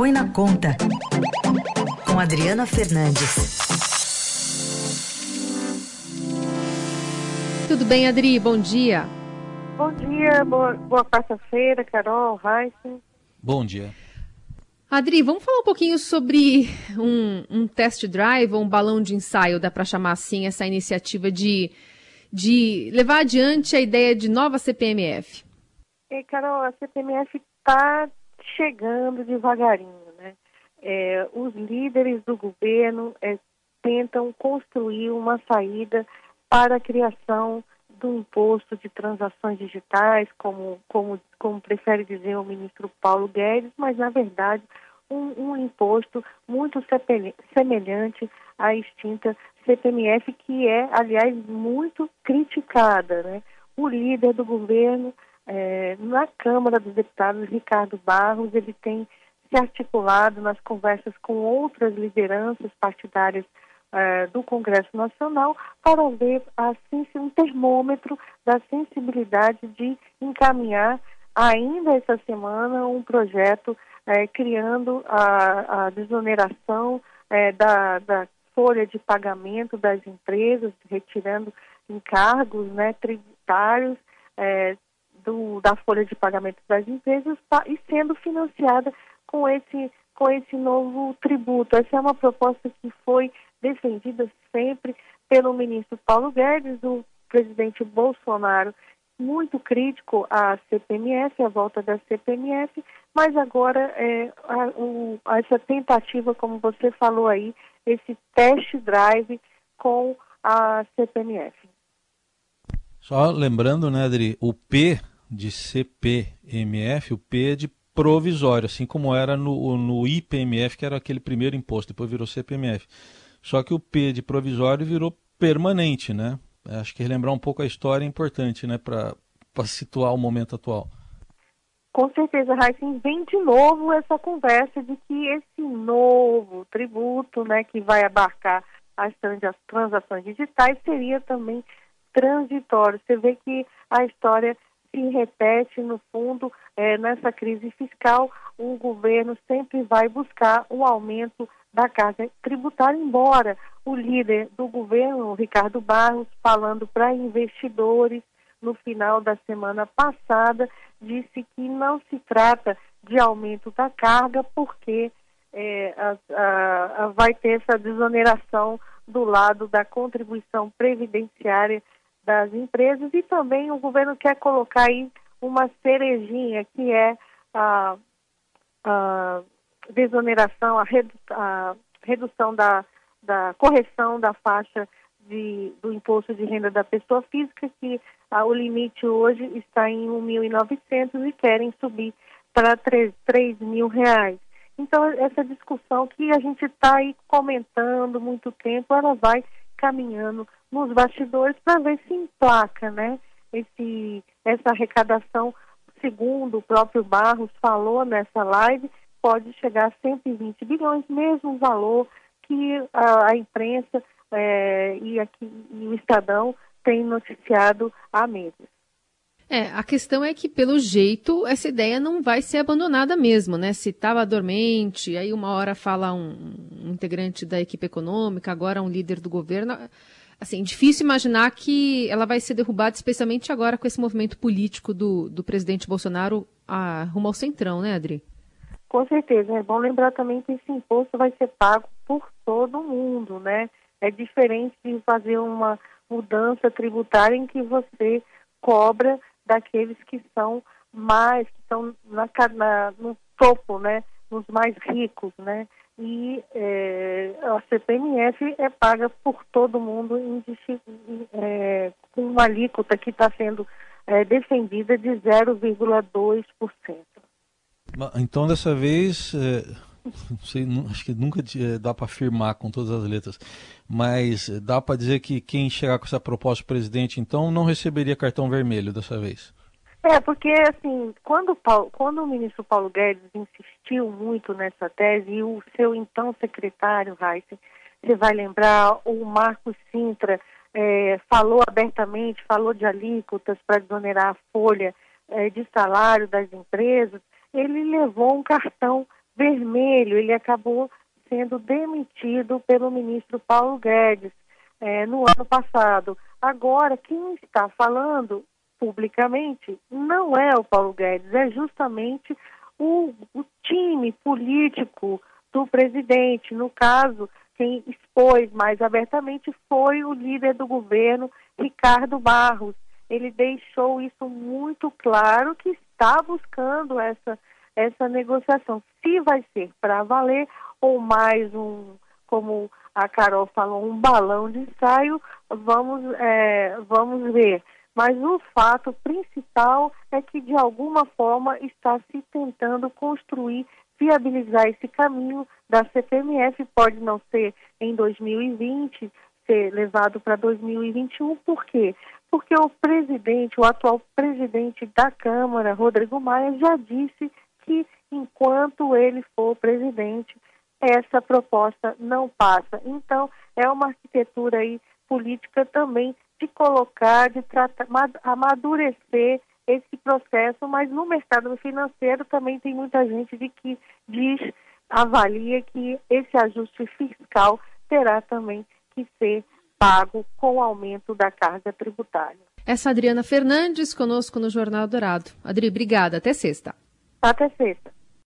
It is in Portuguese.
Põe na Conta, com Adriana Fernandes. Tudo bem, Adri? Bom dia. Bom dia, boa, boa quarta-feira, Carol, Heisen. Bom dia. Adri, vamos falar um pouquinho sobre um, um test drive ou um balão de ensaio, dá para chamar assim, essa iniciativa de, de levar adiante a ideia de nova CPMF. E, Carol, a CPMF está chegando devagarinho, né? É, os líderes do governo é, tentam construir uma saída para a criação do imposto de transações digitais, como, como, como prefere dizer o ministro Paulo Guedes, mas na verdade um, um imposto muito semelhante à extinta CPMF, que é, aliás, muito criticada. Né? O líder do governo é, na Câmara dos Deputados, Ricardo Barros, ele tem se articulado nas conversas com outras lideranças partidárias é, do Congresso Nacional para ver assim, um termômetro da sensibilidade de encaminhar ainda essa semana um projeto é, criando a, a desoneração é, da, da folha de pagamento das empresas, retirando encargos né, tributários é, do, da folha de pagamento das empresas tá, e sendo financiada com esse, com esse novo tributo. Essa é uma proposta que foi defendida sempre pelo ministro Paulo Guedes, o presidente Bolsonaro, muito crítico à CPMF, à volta da CPMF, mas agora é, a, o, essa tentativa, como você falou aí, esse test drive com a CPMF. Só lembrando, né, Adri, o P de CPMF, o P é de provisório, assim como era no, no IPMF, que era aquele primeiro imposto, depois virou CPMF. Só que o P de provisório virou permanente, né? Acho que relembrar um pouco a história é importante, né, para situar o momento atual. Com certeza, Raíssa, vem de novo essa conversa de que esse novo tributo, né, que vai abarcar as transações digitais, seria também transitório. Você vê que a história se repete, no fundo, é, nessa crise fiscal, o governo sempre vai buscar um aumento da carga tributária, embora o líder do governo, Ricardo Barros, falando para investidores no final da semana passada, disse que não se trata de aumento da carga, porque é, a, a, a, vai ter essa desoneração do lado da contribuição previdenciária das empresas e também o governo quer colocar aí uma cerejinha que é a, a desoneração, a, redu, a redução da, da correção da faixa de, do imposto de renda da pessoa física, que ah, o limite hoje está em 1.900 e querem subir para 3, 3 mil reais. Então, essa discussão que a gente está aí comentando muito tempo, ela vai caminhando nos bastidores para ver se emplaca, né? Esse, essa arrecadação, segundo o próprio Barros falou nessa live, pode chegar a 120 bilhões, mesmo valor que a, a imprensa é, e, aqui, e o Estadão têm noticiado há meses. É, a questão é que, pelo jeito, essa ideia não vai ser abandonada mesmo, né? Se estava dormente, aí uma hora fala um, um, integrante da equipe econômica, agora um líder do governo. Assim, difícil imaginar que ela vai ser derrubada, especialmente agora com esse movimento político do, do presidente Bolsonaro a, rumo ao centrão, né, Adri? Com certeza. É bom lembrar também que esse imposto vai ser pago por todo mundo, né? É diferente de fazer uma mudança tributária em que você cobra daqueles que são mais, que estão na, na, no topo, né? Nos mais ricos, né? E é, a CPMF é paga por todo mundo em, é, com uma alíquota que está sendo é, defendida de 0,2%. Então, dessa vez, é, sei, acho que nunca é, dá para afirmar com todas as letras, mas dá para dizer que quem chegar com essa proposta presidente, então, não receberia cartão vermelho dessa vez. É, porque assim, quando, quando o ministro Paulo Guedes insistiu muito nessa tese, e o seu então secretário, Reis, você vai lembrar, o Marcos Sintra é, falou abertamente, falou de alíquotas para desonerar a folha é, de salário das empresas, ele levou um cartão vermelho, ele acabou sendo demitido pelo ministro Paulo Guedes é, no ano passado. Agora, quem está falando publicamente não é o Paulo Guedes, é justamente o, o time político do presidente. No caso, quem expôs mais abertamente foi o líder do governo, Ricardo Barros. Ele deixou isso muito claro que está buscando essa, essa negociação. Se vai ser para valer ou mais um, como a Carol falou, um balão de ensaio, vamos, é, vamos ver. Mas o fato principal é que, de alguma forma, está se tentando construir, viabilizar esse caminho da CPMF. Pode não ser em 2020, ser levado para 2021. Por quê? Porque o presidente, o atual presidente da Câmara, Rodrigo Maia, já disse que, enquanto ele for presidente, essa proposta não passa. Então, é uma arquitetura aí política também de colocar, de tratar, amadurecer esse processo, mas no mercado financeiro também tem muita gente de que diz, avalia que esse ajuste fiscal terá também que ser pago com o aumento da carga tributária. Essa Adriana Fernandes conosco no Jornal Dourado. Adri, obrigada. Até sexta. Até sexta.